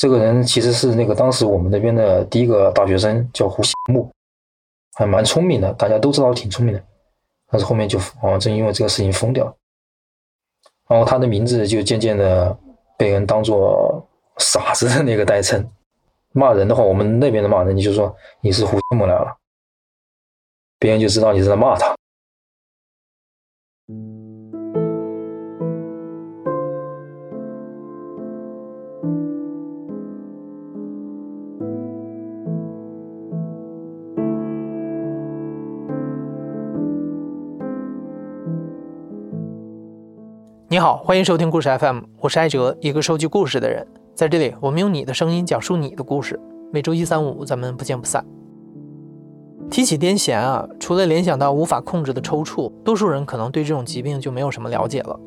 这个人其实是那个当时我们那边的第一个大学生，叫胡木，还蛮聪明的，大家都知道挺聪明的。但是后面就啊，正因为这个事情疯掉，然后他的名字就渐渐的被人当做傻子的那个代称。骂人的话，我们那边的骂人，你就说你是胡木来了，别人就知道你是在骂他。好，欢迎收听故事 FM，我是艾哲，一个收集故事的人。在这里，我们用你的声音讲述你的故事。每周一、三、五，咱们不见不散。提起癫痫啊，除了联想到无法控制的抽搐，多数人可能对这种疾病就没有什么了解了。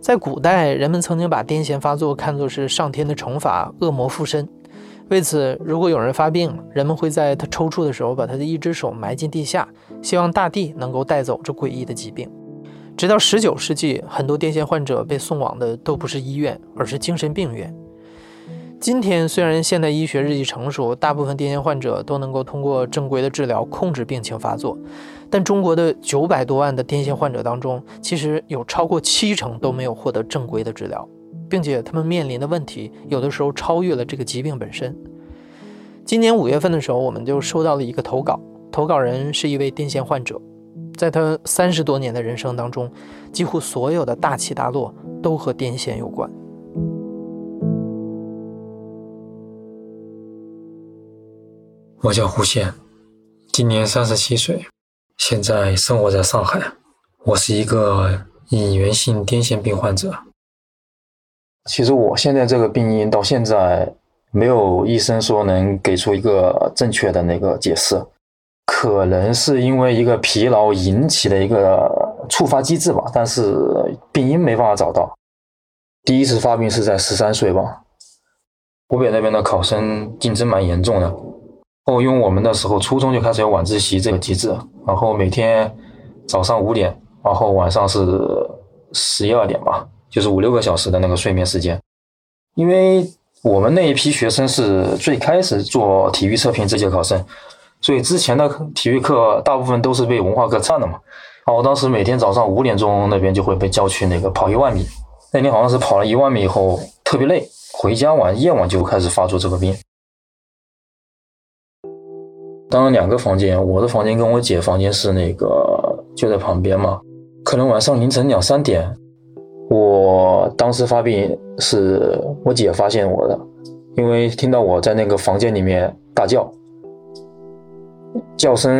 在古代，人们曾经把癫痫发作看作是上天的惩罚，恶魔附身。为此，如果有人发病，人们会在他抽搐的时候，把他的一只手埋进地下，希望大地能够带走这诡异的疾病。直到十九世纪，很多癫痫患者被送往的都不是医院，而是精神病院。今天，虽然现代医学日益成熟，大部分癫痫患者都能够通过正规的治疗控制病情发作，但中国的九百多万的癫痫患者当中，其实有超过七成都没有获得正规的治疗，并且他们面临的问题有的时候超越了这个疾病本身。今年五月份的时候，我们就收到了一个投稿，投稿人是一位癫痫患者。在他三十多年的人生当中，几乎所有的大起大落都和癫痫有关。我叫胡宪，今年三十七岁，现在生活在上海。我是一个隐源性癫痫病患者。其实我现在这个病因到现在没有医生说能给出一个正确的那个解释。可能是因为一个疲劳引起的一个触发机制吧，但是病因没办法找到。第一次发病是在十三岁吧。湖北那边的考生竞争蛮严重的，哦，因为我们那时候初中就开始有晚自习这个机制，然后每天早上五点，然后晚上是十一二点吧，就是五六个小时的那个睡眠时间。因为我们那一批学生是最开始做体育测评这些考生。所以之前的体育课大部分都是被文化课占的嘛。啊，我当时每天早上五点钟那边就会被叫去那个跑一万米。那天好像是跑了一万米以后特别累，回家晚夜晚就开始发作这个病。当然两个房间，我的房间跟我姐房间是那个就在旁边嘛。可能晚上凌晨两三点，我当时发病是我姐发现我的，因为听到我在那个房间里面大叫。叫声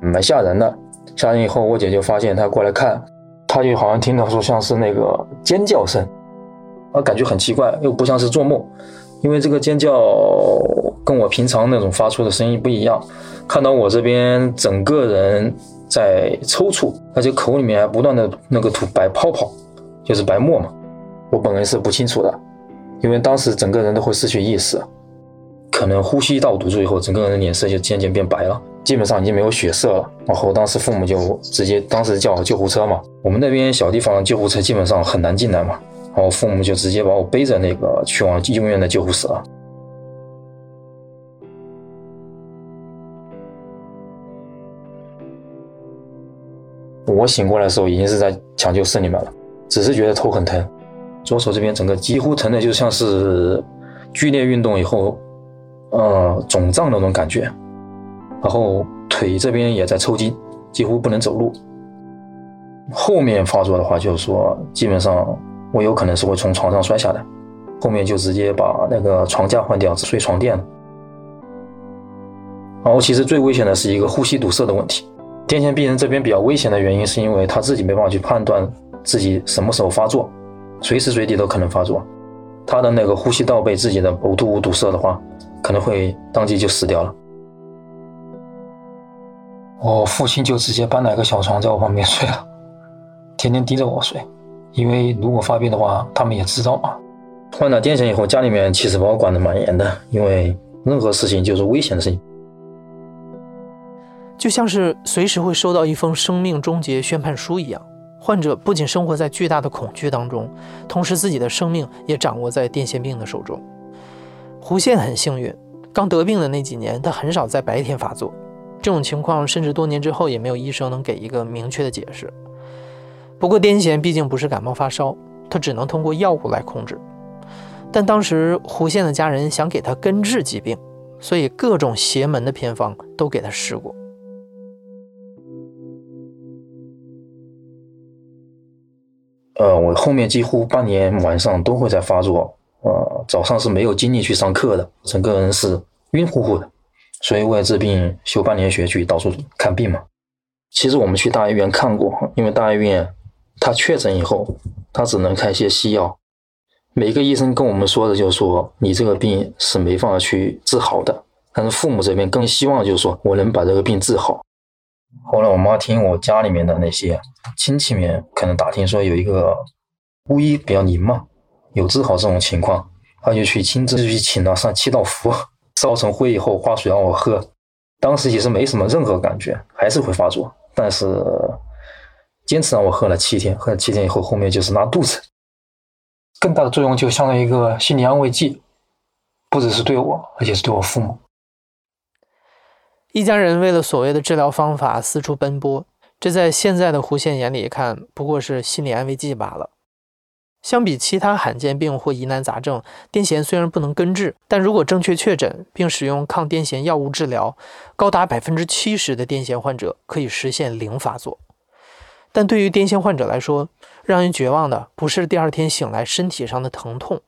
蛮吓人的，吓人以后，我姐就发现她过来看，她就好像听到说像是那个尖叫声，啊，感觉很奇怪，又不像是做梦，因为这个尖叫跟我平常那种发出的声音不一样。看到我这边整个人在抽搐，而且口里面还不断的那个吐白泡泡，就是白沫嘛。我本人是不清楚的，因为当时整个人都会失去意识。可能呼吸道堵住以后，整个人的脸色就渐渐变白了，基本上已经没有血色了。然后当时父母就直接当时叫救护车嘛，我们那边小地方救护车基本上很难进来嘛，然后父母就直接把我背着那个去往医院的救护室了。我醒过来的时候已经是在抢救室里面了，只是觉得头很疼，左手这边整个几乎疼的就像是剧烈运动以后。呃，肿胀那种感觉，然后腿这边也在抽筋，几乎不能走路。后面发作的话，就是说基本上我有可能是会从床上摔下来，后面就直接把那个床架换掉，只睡床垫了。然后其实最危险的是一个呼吸堵塞的问题。癫痫病人这边比较危险的原因，是因为他自己没办法去判断自己什么时候发作，随时随地都可能发作。他的那个呼吸道被自己的呕吐物堵塞的话。可能会当即就死掉了。我父亲就直接搬了一个小床在我旁边睡了，天天盯着我睡，因为如果发病的话，他们也知道嘛。患了癫痫以后，家里面其实把我管得蛮严的，因为任何事情就是危险的事情，就像是随时会收到一封生命终结宣判书一样。患者不仅生活在巨大的恐惧当中，同时自己的生命也掌握在癫痫病的手中。胡宪很幸运，刚得病的那几年，他很少在白天发作。这种情况甚至多年之后也没有医生能给一个明确的解释。不过癫痫毕竟不是感冒发烧，他只能通过药物来控制。但当时胡宪的家人想给他根治疾病，所以各种邪门的偏方都给他试过。呃，我后面几乎半年晚上都会在发作，呃，早上是没有精力去上课的，整个人是晕乎乎的。所以为了治病，休半年学去到处看病嘛。其实我们去大医院看过，因为大医院他确诊以后，他只能开一些西药。每个医生跟我们说的就是说，你这个病是没办法去治好的。但是父母这边更希望就是说我能把这个病治好。后来我妈听我家里面的那些亲戚们可能打听说有一个巫医比较灵嘛，有治好这种情况，他就去亲自去请了上七道符。烧成灰以后，花水让我喝，当时其实没什么任何感觉，还是会发作。但是坚持让我喝了七天，喝了七天以后，后面就是拉肚子。更大的作用就相当于一个心理安慰剂，不只是对我，而且是对我父母。一家人为了所谓的治疗方法四处奔波，这在现在的胡宪眼里看，不过是心理安慰剂罢了。相比其他罕见病或疑难杂症，癫痫虽然不能根治，但如果正确确诊并使用抗癫痫药物治疗，高达百分之七十的癫痫患者可以实现零发作。但对于癫痫患者来说，让人绝望的不是第二天醒来身体上的疼痛，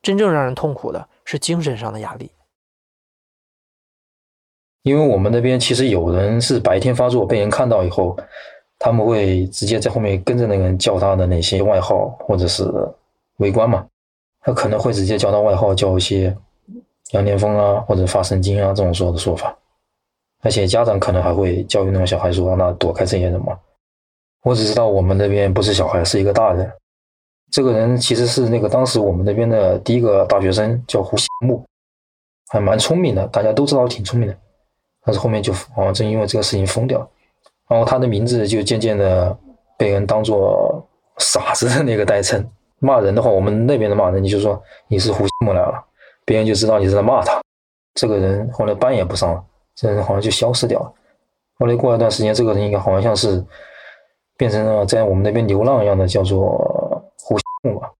真正让人痛苦的是精神上的压力。因为我们那边其实有人是白天发作，被人看到以后。他们会直接在后面跟着那个人叫他的那些外号，或者是围观嘛。他可能会直接叫他外号，叫一些羊癫疯啊，或者发神经啊这种说的说法。而且家长可能还会教育那种小孩说：“让他躲开这些人嘛。”我只知道我们那边不是小孩，是一个大人。这个人其实是那个当时我们那边的第一个大学生，叫胡锡木，还蛮聪明的，大家都知道挺聪明的。但是后面就好像正因为这个事情疯掉。然后他的名字就渐渐的被人当做傻子的那个代称。骂人的话，我们那边的骂人，你就说你是胡木来了，别人就知道你是在骂他。这个人后来班也不上了，这人好像就消失掉了。后来过一段时间，这个人应该好像像是变成了在我们那边流浪一样的，叫做胡木吧。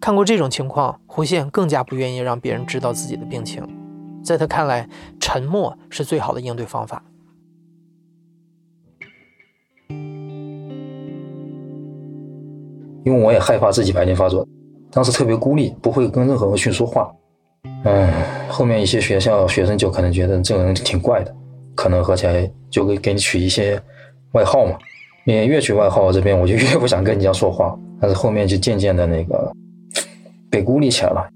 看过这种情况，胡宪更加不愿意让别人知道自己的病情。在他看来，沉默是最好的应对方法。因为我也害怕自己白天发作，当时特别孤立，不会跟任何人去说话。嗯，后面一些学校学生就可能觉得这个人挺怪的，可能合起来就会给你取一些外号嘛。你越取外号，这边我就越不想跟人家说话。但是后面就渐渐的那个。被孤立起来了，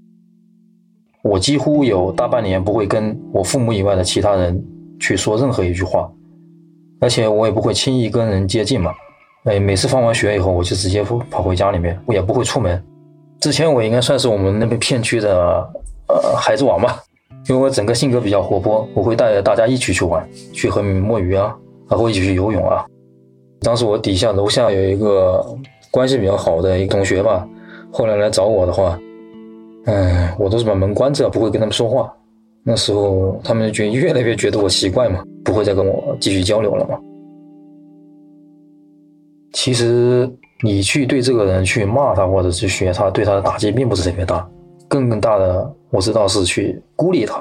我几乎有大半年不会跟我父母以外的其他人去说任何一句话，而且我也不会轻易跟人接近嘛。哎，每次放完学以后，我就直接跑回家里面，我也不会出门。之前我应该算是我们那边片区的呃孩子王吧，因为我整个性格比较活泼，我会带着大家一起去玩，去和摸鱼啊，然后一起去游泳啊。当时我底下楼下有一个关系比较好的一个同学吧，后来来找我的话。嗯，我都是把门关着，不会跟他们说话。那时候他们就越来越觉得我奇怪嘛，不会再跟我继续交流了嘛。其实你去对这个人去骂他，或者是学他，对他的打击并不是特别大。更更大的，我知道是去孤立他，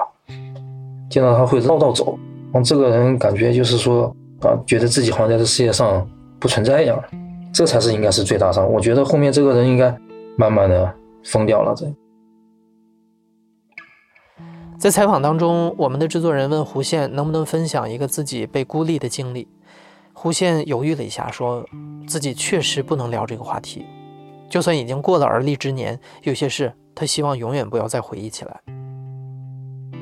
见到他会绕道走，让这个人感觉就是说啊，觉得自己好像在这世界上不存在一样。这才是应该是最大伤。我觉得后面这个人应该慢慢的疯掉了。在。在采访当中，我们的制作人问胡宪能不能分享一个自己被孤立的经历。胡宪犹豫了一下，说自己确实不能聊这个话题。就算已经过了而立之年，有些事他希望永远不要再回忆起来。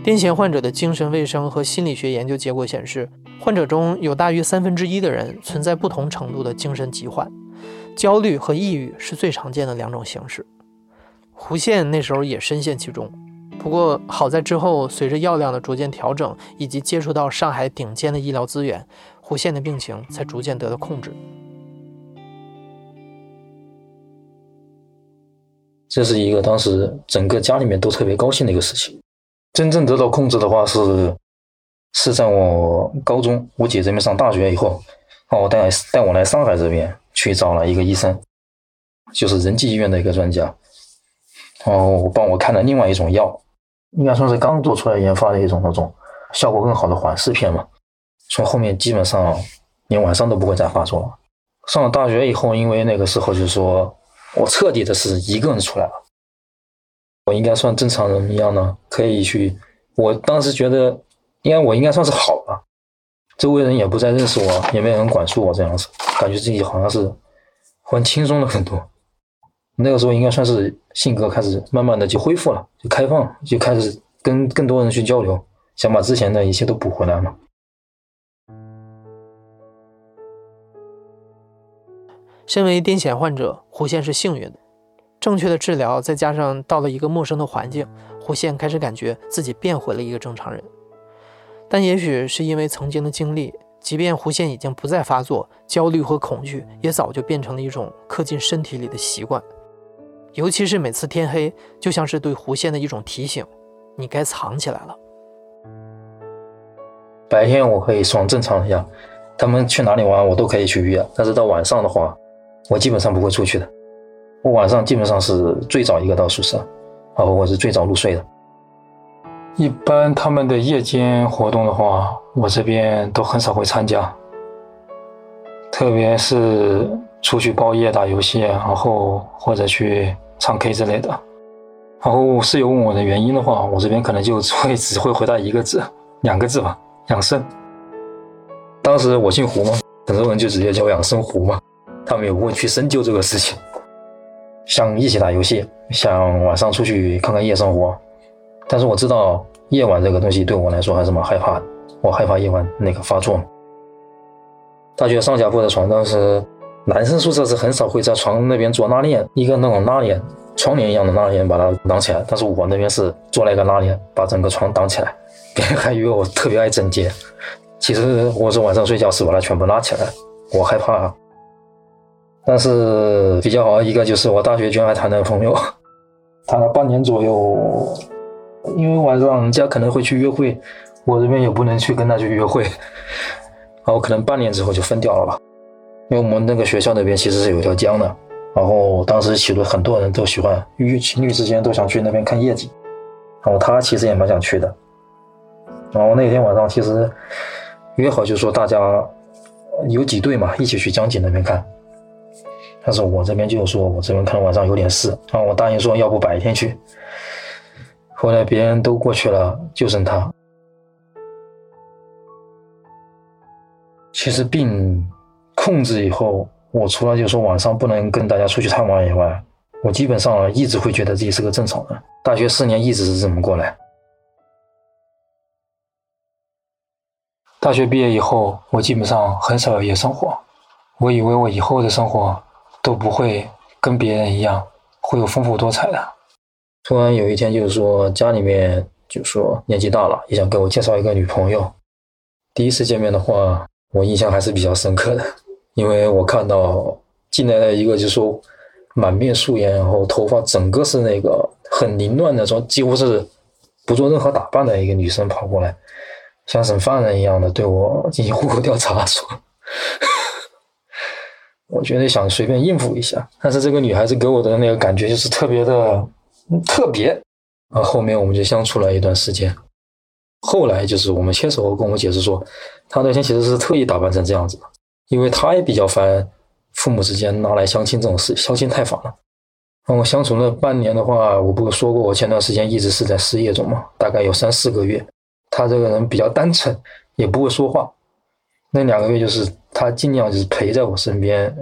癫痫患者的精神卫生和心理学研究结果显示，患者中有大约三分之一的人存在不同程度的精神疾患，焦虑和抑郁是最常见的两种形式。胡宪那时候也深陷其中。不过好在之后随着药量的逐渐调整，以及接触到上海顶尖的医疗资源，胡宪的病情才逐渐得到控制。这是一个当时整个家里面都特别高兴的一个事情。真正得到控制的话是是在我高中，我姐这边上大学以后，哦，带带我来上海这边去找了一个医生，就是仁济医院的一个专家，哦，帮我看了另外一种药，应该算是刚做出来研发的一种那种效果更好的缓释片嘛。从后面基本上连晚上都不会再发作了。上了大学以后，因为那个时候就是说。我彻底的是一个人出来了，我应该算正常人一样呢，可以去。我当时觉得，应该我应该算是好，周围人也不再认识我，也没人管束我这样子，感觉自己好像是很轻松了很多。那个时候应该算是性格开始慢慢的就恢复了，就开放，就开始跟更多人去交流，想把之前的一切都补回来嘛。身为癫痫患者，胡宪是幸运的。正确的治疗，再加上到了一个陌生的环境，胡宪开始感觉自己变回了一个正常人。但也许是因为曾经的经历，即便胡宪已经不再发作，焦虑和恐惧也早就变成了一种刻进身体里的习惯。尤其是每次天黑，就像是对胡宪的一种提醒：你该藏起来了。白天我可以装正常一样，他们去哪里玩我都可以去约，但是到晚上的话。我基本上不会出去的，我晚上基本上是最早一个到宿舍，啊，我是最早入睡的。一般他们的夜间活动的话，我这边都很少会参加，特别是出去包夜打游戏，然后或者去唱 K 之类的。然后室友问我的原因的话，我这边可能就会只会回答一个字、两个字吧：养生。当时我姓胡嘛，很多人就直接叫我养生胡嘛。他们也不会去深究这个事情，想一起打游戏，想晚上出去看看夜生活，但是我知道夜晚这个东西对我来说还是蛮害怕的，我害怕夜晚那个发作。大学上下铺的床，当时男生宿舍是很少会在床那边做拉链，一个那种拉链，窗帘一样的拉链把它挡起来，但是我那边是做了一个拉链，把整个床挡起来，别人还以为我特别爱整洁，其实我是晚上睡觉是把它全部拉起来，我害怕。但是比较好的一个就是我大学居然还谈了朋友，谈了半年左右，因为晚上人家可能会去约会，我这边也不能去跟他去约会，然后可能半年之后就分掉了吧。因为我们那个学校那边其实是有条江的，然后当时其实很多人都喜欢，情侣之间都想去那边看夜景，然后他其实也蛮想去的，然后那天晚上其实约好就说大家有几对嘛，一起去江景那边看。但是我这边就说，我这边看晚上有点事然后，我答应说要不白天去。后来别人都过去了，就剩他。其实病控制以后，我除了就说晚上不能跟大家出去太晚以外，我基本上一直会觉得自己是个正常人。大学四年一直是这么过来。大学毕业以后，我基本上很少有夜生活。我以为我以后的生活。都不会跟别人一样，会有丰富多彩的。突然有一天，就是说家里面就说年纪大了，也想给我介绍一个女朋友。第一次见面的话，我印象还是比较深刻的，因为我看到进来了一个，就是说满面素颜，然后头发整个是那个很凌乱的，说几乎是不做任何打扮的一个女生跑过来，像审犯人一样的对我进行户口调查，说。我觉得想随便应付一下，但是这个女孩子给我的那个感觉就是特别的特别。啊，后面我们就相处了一段时间，后来就是我们牵手后跟我解释说，他那天其实是特意打扮成这样子的，因为他也比较烦父母之间拿来相亲这种事，相亲太烦了。跟我相处了半年的话，我不是说过我前段时间一直是在失业中嘛，大概有三四个月。他这个人比较单纯，也不会说话。那两个月就是他尽量就是陪在我身边，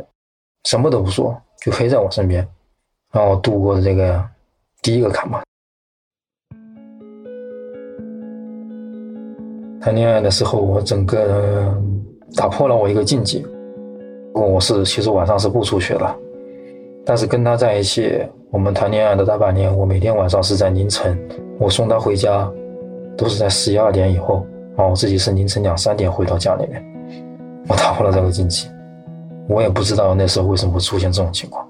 什么都不说，就陪在我身边，让我度过的这个第一个坎吧。谈恋爱的时候，我整个打破了我一个禁忌，我是其实晚上是不出去的，但是跟他在一起，我们谈恋爱的大半年，我每天晚上是在凌晨，我送他回家，都是在十一二点以后，啊，我自己是凌晨两三点回到家里面，我打破了这个禁忌，我也不知道那时候为什么会出现这种情况。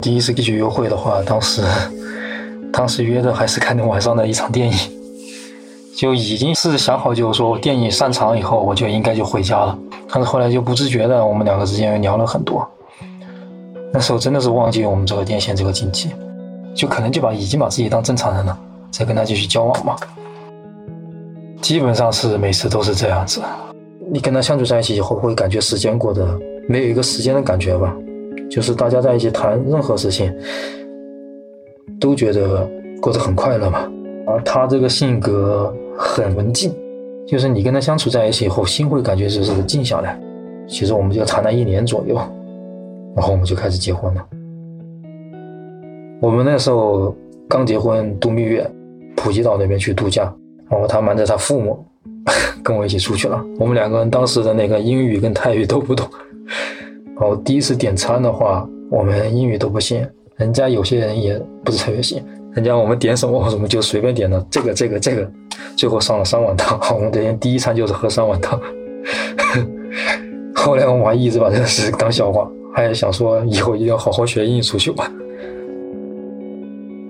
第一次去约会的话，当时，当时约的还是看晚上的一场电影，就已经是想好，就是说电影散场以后，我就应该就回家了。但是后来就不自觉的，我们两个之间又聊了很多。那时候真的是忘记我们这个电线这个禁忌，就可能就把已经把自己当正常人了，再跟他继续交往嘛。基本上是每次都是这样子。你跟他相处在一起以后，会感觉时间过得没有一个时间的感觉吧？就是大家在一起谈任何事情，都觉得过得很快乐嘛。而他这个性格很文静，就是你跟他相处在一起以后，心会感觉就是静下来。其实我们就谈了一年左右。然后我们就开始结婚了。我们那时候刚结婚，度蜜月，普吉岛那边去度假。然后他瞒着他父母，跟我一起出去了。我们两个人当时的那个英语跟泰语都不懂。然后第一次点餐的话，我们英语都不行，人家有些人也不是特别行。人家我们点什么，我们就随便点了这个、这个、这个，最后上了三碗汤。我们这天第一餐就是喝三碗汤。后来我们还一直把这个事当笑话。还想说以后一定要好好学英语出去玩。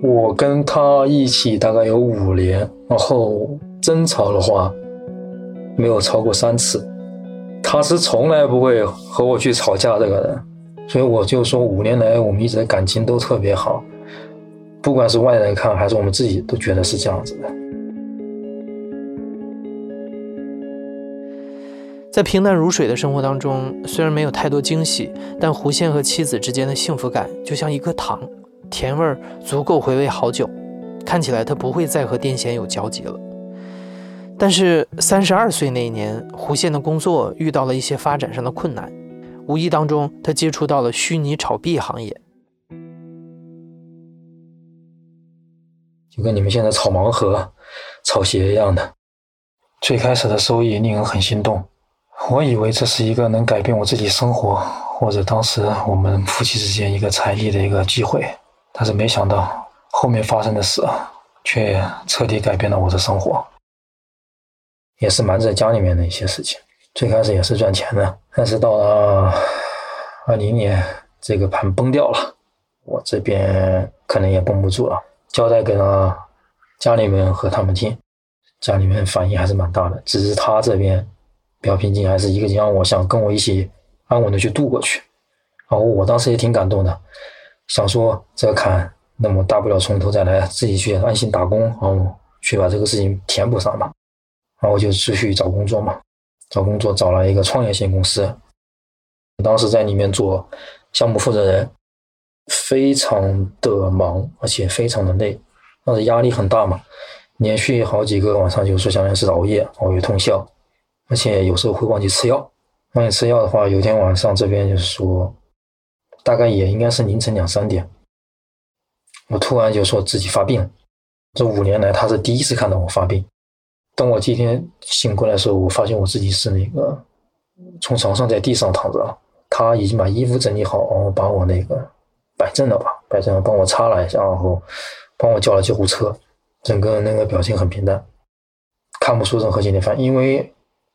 我跟他一起大概有五年，然后争吵的话没有超过三次。他是从来不会和我去吵架这个人，所以我就说五年来我们一直的感情都特别好，不管是外人看还是我们自己都觉得是这样子的。在平淡如水的生活当中，虽然没有太多惊喜，但胡宪和妻子之间的幸福感就像一颗糖，甜味儿足够回味好久。看起来他不会再和癫痫有交集了。但是三十二岁那一年，胡宪的工作遇到了一些发展上的困难，无意当中他接触到了虚拟炒币行业，就跟你们现在炒盲盒、炒鞋一样的。最开始的收益令人很心动。我以为这是一个能改变我自己生活，或者当时我们夫妻之间一个财力的一个机会，但是没想到后面发生的事，却彻底改变了我的生活。也是瞒着家里面的一些事情，最开始也是赚钱的，但是到了二零年，这个盘崩掉了，我这边可能也绷不住了，交代给了家里面和他们听，家里面反应还是蛮大的，只是他这边。比较平静，还是一个让我想跟我一起安稳的去度过去。然后我当时也挺感动的，想说这个坎，那么大不了从头再来，自己去安心打工，然后去把这个事情填补上吧。然后我就继续找工作嘛，找工作找了一个创业型公司，当时在里面做项目负责人，非常的忙，而且非常的累，当时压力很大嘛，连续好几个晚上就是相当于是熬夜，熬夜通宵。而且有时候会忘记吃药，忘记吃药的话，有天晚上这边就是说，大概也应该是凌晨两三点，我突然就说自己发病了。这五年来他是第一次看到我发病。当我今天醒过来的时候，我发现我自己是那个从床上在地上躺着，他已经把衣服整理好，然后把我那个摆正了吧，摆正了，帮我擦了一下，然后帮我叫了救护车，整个那个表情很平淡，看不出任何心理反应，因为。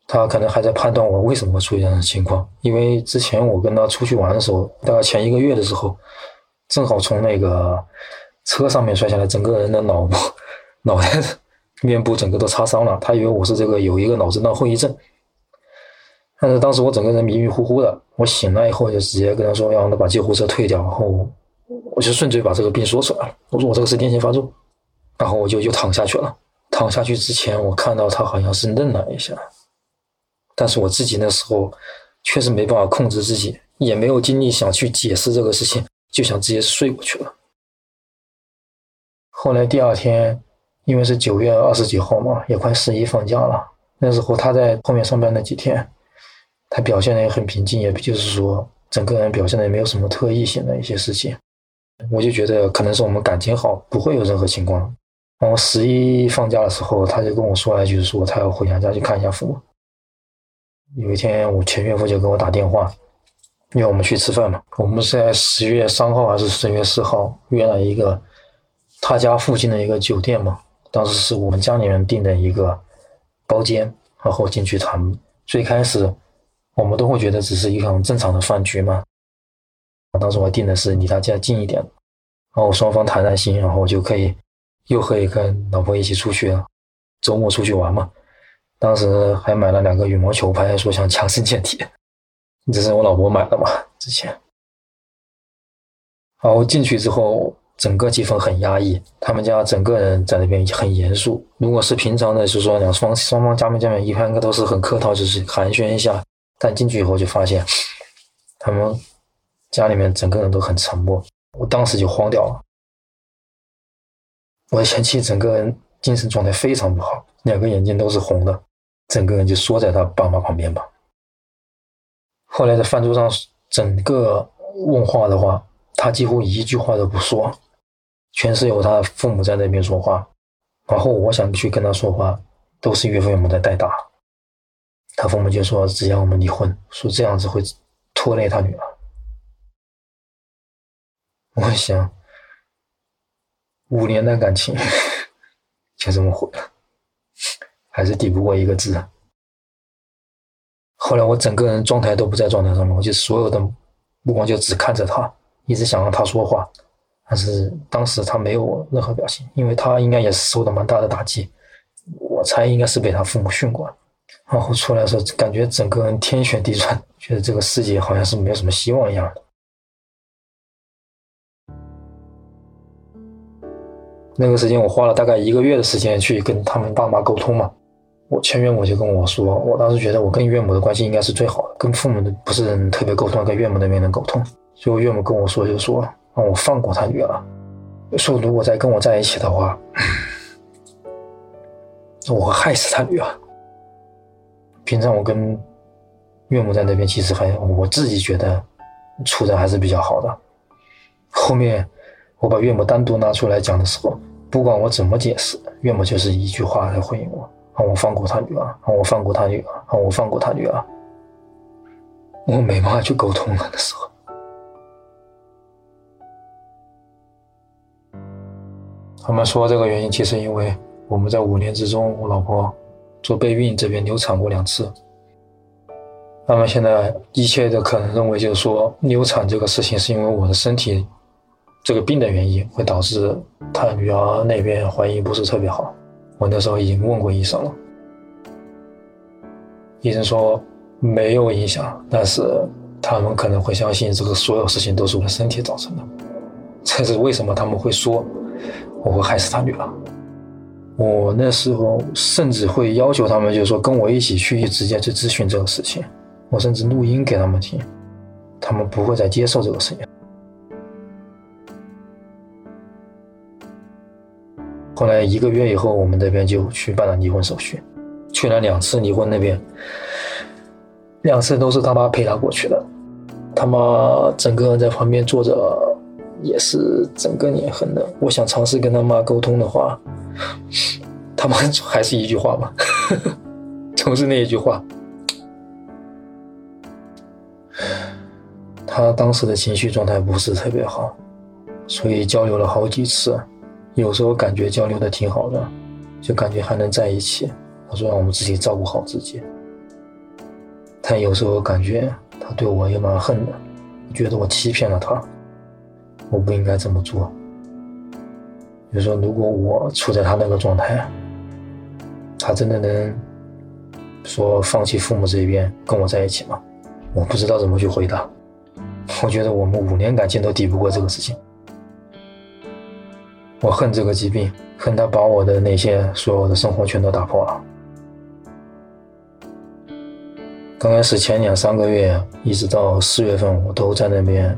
他可能还在判断我为什么会出现这样的情况，因为之前我跟他出去玩的时候，大概前一个月的时候，正好从那个车上面摔下来，整个人的脑部、脑袋、面部整个都擦伤了。他以为我是这个有一个脑震荡后遗症，但是当时我整个人迷迷糊糊的，我醒来以后就直接跟他说让他把救护车退掉，然后我就顺嘴把这个病说出来了，我说我这个是癫痫发作，然后我就又躺下去了。躺下去之前，我看到他好像是愣了一下。但是我自己那时候确实没办法控制自己，也没有精力想去解释这个事情，就想直接睡过去了。后来第二天，因为是九月二十几号嘛，也快十一放假了。那时候他在后面上班那几天，他表现的也很平静，也就是说整个人表现的也没有什么特异性的一些事情。我就觉得可能是我们感情好，不会有任何情况。然后十一放假的时候，他就跟我说了一句，说他要回娘家去看一下父母。有一天，我前岳父就给我打电话，约我们去吃饭嘛。我们是在十月三号还是十月四号约了一个他家附近的一个酒店嘛。当时是我们家里面订的一个包间，然后进去谈。最开始我们都会觉得只是一场正常的饭局嘛。当时我订的是离他家近一点，然后双方谈谈心，然后就可以又可以跟老婆一起出去了，周末出去玩嘛。当时还买了两个羽毛球拍，说想强身健体。这是我老婆买的嘛？之前，然后进去之后。整个气氛很压抑，他们家整个人在那边很严肃。如果是平常的，就是说两双双方见面见面，一般应该都是很客套，就是寒暄一下。但进去以后就发现，他们家里面整个人都很沉默。我当时就慌掉了。我的前妻整个人精神状态非常不好，两个眼睛都是红的，整个人就缩在他爸妈旁边吧。后来在饭桌上，整个问话的话，他几乎一句话都不说。全是由他父母在那边说话，然后我想去跟他说话，都是岳父岳母在代打。他父母就说只要我们离婚，说这样子会拖累他女儿。我想，五年的感情 就这么毁了，还是抵不过一个字。后来我整个人状态都不在状态上面，我就所有的目光就只看着他，一直想让他说话。但是当时他没有任何表情，因为他应该也是受到蛮大的打击，我猜应该是被他父母训过。然后出来的时候，感觉整个人天旋地转，觉得这个世界好像是没有什么希望一样的。那个时间我花了大概一个月的时间去跟他们爸妈沟通嘛。我前岳母就跟我说，我当时觉得我跟岳母的关系应该是最好的，跟父母的不是特别沟通，跟岳母那边能沟通。所以岳母跟我说，就说。让我放过他女儿，说如果再跟我在一起的话，我会害死他女儿。平常我跟岳母在那边，其实还我自己觉得处的还是比较好的。后面我把岳母单独拿出来讲的时候，不管我怎么解释，岳母就是一句话来回应我：让我放过他女儿，让我放过他女儿，让我放过他女儿。我没办法去沟通了，那时候。他们说这个原因，其实因为我们在五年之中，我老婆做备孕这边流产过两次。他们现在一切的可能认为，就是说流产这个事情是因为我的身体这个病的原因，会导致他女儿那边怀孕不是特别好。我那时候已经问过医生了，医生说没有影响，但是他们可能会相信这个所有事情都是我的身体造成的。这是为什么他们会说？我会害死他女儿。我那时候甚至会要求他们，就是说跟我一起去直接去咨询这个事情。我甚至录音给他们听，他们不会再接受这个事情。后来一个月以后，我们这边就去办了离婚手续，去了两次离婚那边，两次都是他妈陪他过去的，他妈整个人在旁边坐着。也是整个脸横的。我想尝试跟他妈沟通的话，他妈还是一句话嘛，总是那一句话。他当时的情绪状态不是特别好，所以交流了好几次，有时候感觉交流的挺好的，就感觉还能在一起。他说让我们自己照顾好自己。但有时候感觉他对我也蛮恨的，觉得我欺骗了他。我不应该这么做。比如说，如果我处在他那个状态，他真的能说放弃父母这一边跟我在一起吗？我不知道怎么去回答。我觉得我们五年感情都抵不过这个事情。我恨这个疾病，恨他把我的那些所有的生活全都打破了。刚开始前两三个月，一直到四月份，我都在那边。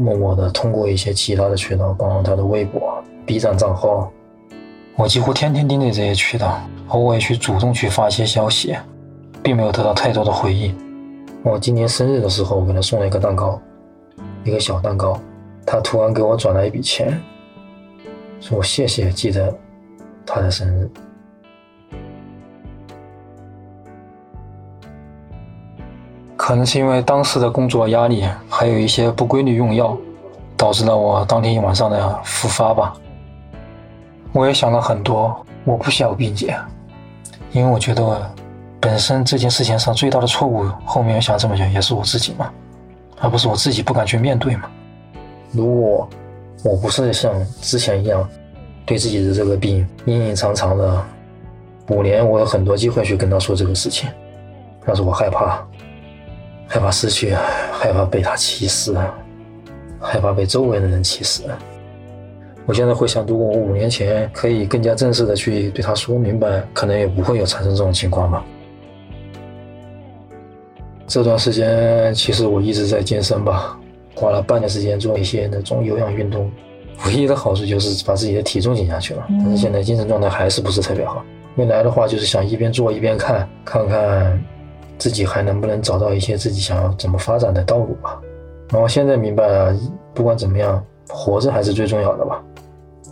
默默的通过一些其他的渠道，包括他的微博、B 站账号，我几乎天天盯着这些渠道，偶尔去主动去发一些消息，并没有得到太多的回应。我今年生日的时候，我给他送了一个蛋糕，一个小蛋糕，他突然给我转了一笔钱，说谢谢记得他的生日。可能是因为当时的工作压力，还有一些不规律用药，导致了我当天一晚上的复发吧。我也想了很多，我不想并解，因为我觉得本身这件事情上最大的错误，后面想这么讲也是我自己嘛，而不是我自己不敢去面对嘛。如果我不是像之前一样对自己的这个病隐隐藏藏的五年，我有很多机会去跟他说这个事情，但是我害怕。害怕失去，害怕被他歧视，害怕被周围的人歧视。我现在回想，如果我五年前可以更加正式的去对他说明白，可能也不会有产生这种情况吧。这段时间其实我一直在健身吧，花了半年时间做一些那种有氧运动，唯一的好处就是把自己的体重减下去了。但是现在精神状态还是不是特别好。未来的话就是想一边做一边看，看看。自己还能不能找到一些自己想要怎么发展的道路吧？然后现在明白了，不管怎么样，活着还是最重要的吧。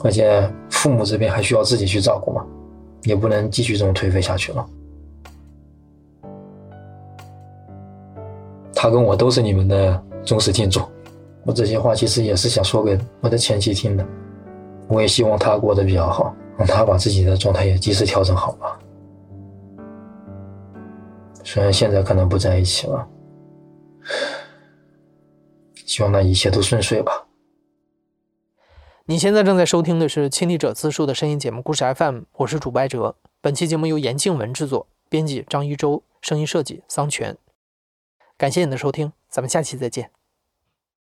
而且父母这边还需要自己去照顾嘛，也不能继续这么颓废下去了。他跟我都是你们的忠实听众，我这些话其实也是想说给 我的前妻听的。我也希望他过得比较好，让他把自己的状态也及时调整好吧。虽然现在可能不在一起了，希望那一切都顺遂吧。你现在正在收听的是《亲历者自述》的声音节目《故事 FM》，我是主播哲。本期节目由严静文制作，编辑张一舟，声音设计桑泉。感谢你的收听，咱们下期再见。